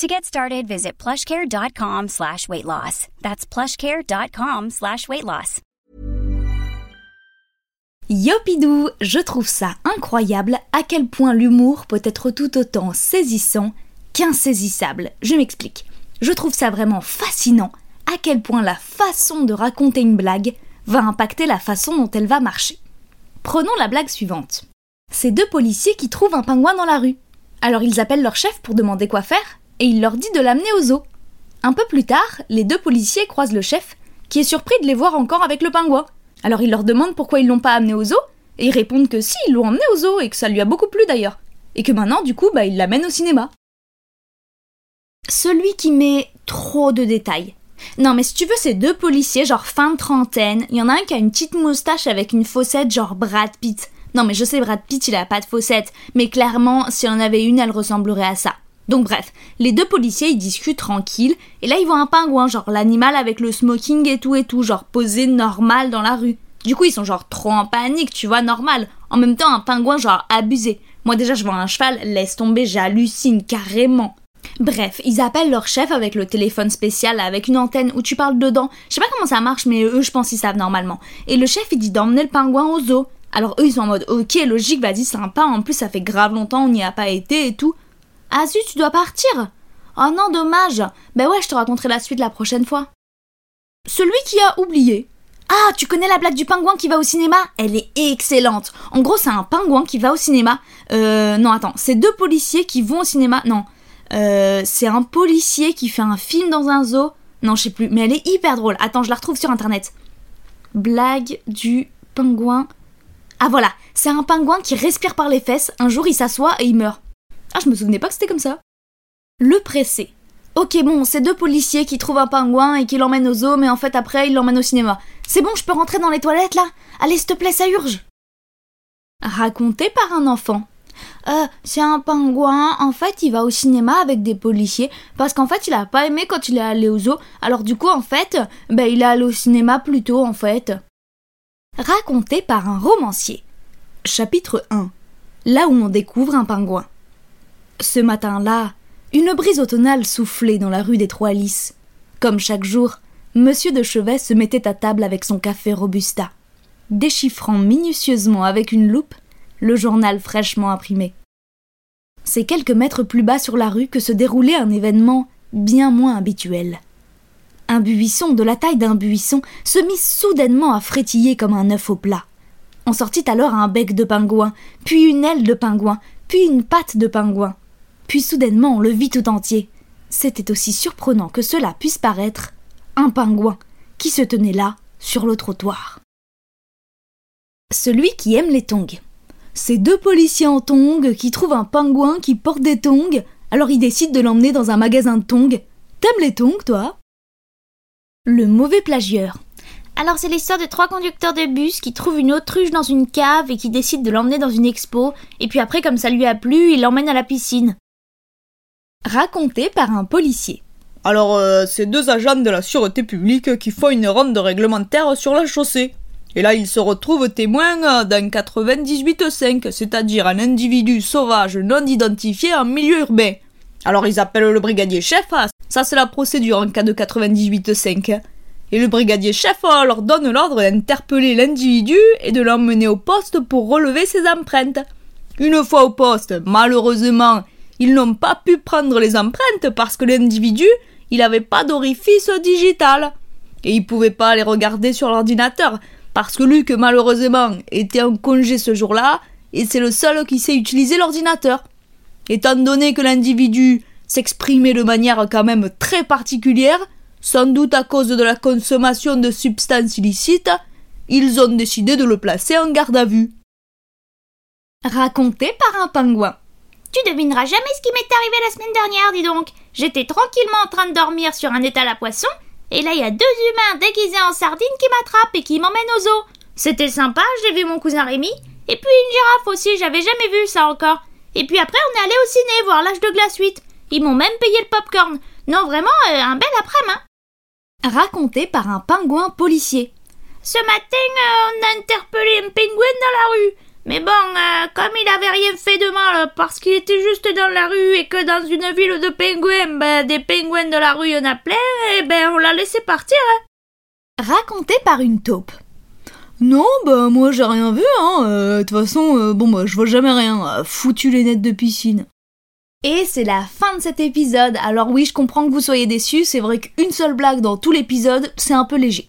To get started, visit plushcare.com slash weight loss. That's plushcare.com slash weight loss. Yopidou, je trouve ça incroyable à quel point l'humour peut être tout autant saisissant qu'insaisissable. Je m'explique. Je trouve ça vraiment fascinant à quel point la façon de raconter une blague va impacter la façon dont elle va marcher. Prenons la blague suivante. C'est deux policiers qui trouvent un pingouin dans la rue. Alors ils appellent leur chef pour demander quoi faire et il leur dit de l'amener au zoo. Un peu plus tard, les deux policiers croisent le chef qui est surpris de les voir encore avec le pingouin. Alors il leur demande pourquoi ils l'ont pas amené au zoo et ils répondent que si, ils l'ont emmené au zoo et que ça lui a beaucoup plu d'ailleurs. Et que maintenant, du coup, bah, il l'amène au cinéma. Celui qui met trop de détails. Non, mais si tu veux, c'est deux policiers, genre fin de trentaine. Il y en a un qui a une petite moustache avec une fossette, genre Brad Pitt. Non, mais je sais, Brad Pitt, il a pas de fossette. Mais clairement, s'il en avait une, elle ressemblerait à ça. Donc bref, les deux policiers, ils discutent tranquilles. Et là, ils voient un pingouin, genre l'animal avec le smoking et tout et tout, genre posé normal dans la rue. Du coup, ils sont genre trop en panique, tu vois, normal. En même temps, un pingouin, genre abusé. Moi, déjà, je vois un cheval, laisse tomber, j'hallucine carrément. Bref, ils appellent leur chef avec le téléphone spécial avec une antenne où tu parles dedans. Je sais pas comment ça marche, mais eux, je pense qu'ils savent normalement. Et le chef, il dit d'emmener le pingouin au zoo. Alors eux, ils sont en mode, ok, logique, vas-y, sympa. En plus, ça fait grave longtemps, on n'y a pas été et tout. Ah tu dois partir Oh non, dommage. Ben ouais, je te raconterai la suite la prochaine fois. Celui qui a oublié. Ah, tu connais la blague du pingouin qui va au cinéma? Elle est excellente. En gros, c'est un pingouin qui va au cinéma. Euh, non, attends, c'est deux policiers qui vont au cinéma. Non, euh, c'est un policier qui fait un film dans un zoo. Non, je sais plus, mais elle est hyper drôle. Attends, je la retrouve sur internet. Blague du pingouin. Ah voilà, c'est un pingouin qui respire par les fesses. Un jour, il s'assoit et il meurt. Ah, je me souvenais pas que c'était comme ça. Le pressé. Ok, bon, c'est deux policiers qui trouvent un pingouin et qui l'emmènent au zoo, mais en fait après ils l'emmènent au cinéma. C'est bon, je peux rentrer dans les toilettes là? Allez, s'il te plaît, ça urge Raconté par un enfant. Euh, c'est un pingouin, en fait il va au cinéma avec des policiers, parce qu'en fait il a pas aimé quand il est allé au zoo, alors du coup en fait, ben il est allé au cinéma plus tôt en fait. Raconté par un romancier. Chapitre 1. Là où on découvre un pingouin. Ce matin-là, une brise automnale soufflait dans la rue des Trois Lys. Comme chaque jour, Monsieur de Chevet se mettait à table avec son café Robusta, déchiffrant minutieusement avec une loupe le journal fraîchement imprimé. C'est quelques mètres plus bas sur la rue que se déroulait un événement bien moins habituel. Un buisson de la taille d'un buisson se mit soudainement à frétiller comme un œuf au plat. On sortit alors un bec de pingouin, puis une aile de pingouin, puis une patte de pingouin. Puis soudainement on le vit tout entier. C'était aussi surprenant que cela puisse paraître un pingouin qui se tenait là, sur le trottoir. Celui qui aime les tongs. Ces deux policiers en tongs qui trouvent un pingouin qui porte des tongs, alors ils décident de l'emmener dans un magasin de tongs. T'aimes les tongs, toi? Le mauvais plagieur. Alors c'est l'histoire de trois conducteurs de bus qui trouvent une autruche dans une cave et qui décident de l'emmener dans une expo, et puis après comme ça lui a plu, ils l'emmènent à la piscine. Raconté par un policier. Alors, euh, c'est deux agents de la sûreté publique qui font une ronde réglementaire sur la chaussée. Et là, ils se retrouvent témoins d'un 98.5, c'est-à-dire un individu sauvage non identifié en milieu urbain. Alors ils appellent le brigadier chef, ça c'est la procédure en cas de 98.5. Et le brigadier chef leur donne l'ordre d'interpeller l'individu et de l'emmener au poste pour relever ses empreintes. Une fois au poste, malheureusement, ils n'ont pas pu prendre les empreintes parce que l'individu, il n'avait pas d'orifice digital. Et il pouvait pas les regarder sur l'ordinateur parce que Luc, malheureusement, était en congé ce jour-là et c'est le seul qui sait utiliser l'ordinateur. Étant donné que l'individu s'exprimait de manière quand même très particulière, sans doute à cause de la consommation de substances illicites, ils ont décidé de le placer en garde à vue. Raconté par un pingouin. Tu devineras jamais ce qui m'est arrivé la semaine dernière, dis donc. J'étais tranquillement en train de dormir sur un étal à poissons, et là il y a deux humains déguisés en sardines qui m'attrapent et qui m'emmènent aux eaux. C'était sympa, j'ai vu mon cousin Rémi, et puis une girafe aussi, j'avais jamais vu ça encore. Et puis après on est allé au ciné voir l'âge de glace 8. Ils m'ont même payé le popcorn. Non vraiment, euh, un bel après-midi. Raconté par un pingouin policier. Ce matin, euh, on a interpellé un pingouin dans la rue. Mais bon, euh, comme il avait rien fait de mal parce qu'il était juste dans la rue et que dans une ville de pingouins, ben, des pingouins de la rue y en a plein, et ben on l'a laissé partir. Hein. Raconté par une taupe. Non, bah moi j'ai rien vu, hein. Euh, de toute façon, bon bah je vois jamais rien. foutu les nettes de piscine. Et c'est la fin de cet épisode. Alors oui, je comprends que vous soyez déçus, c'est vrai qu'une seule blague dans tout l'épisode, c'est un peu léger.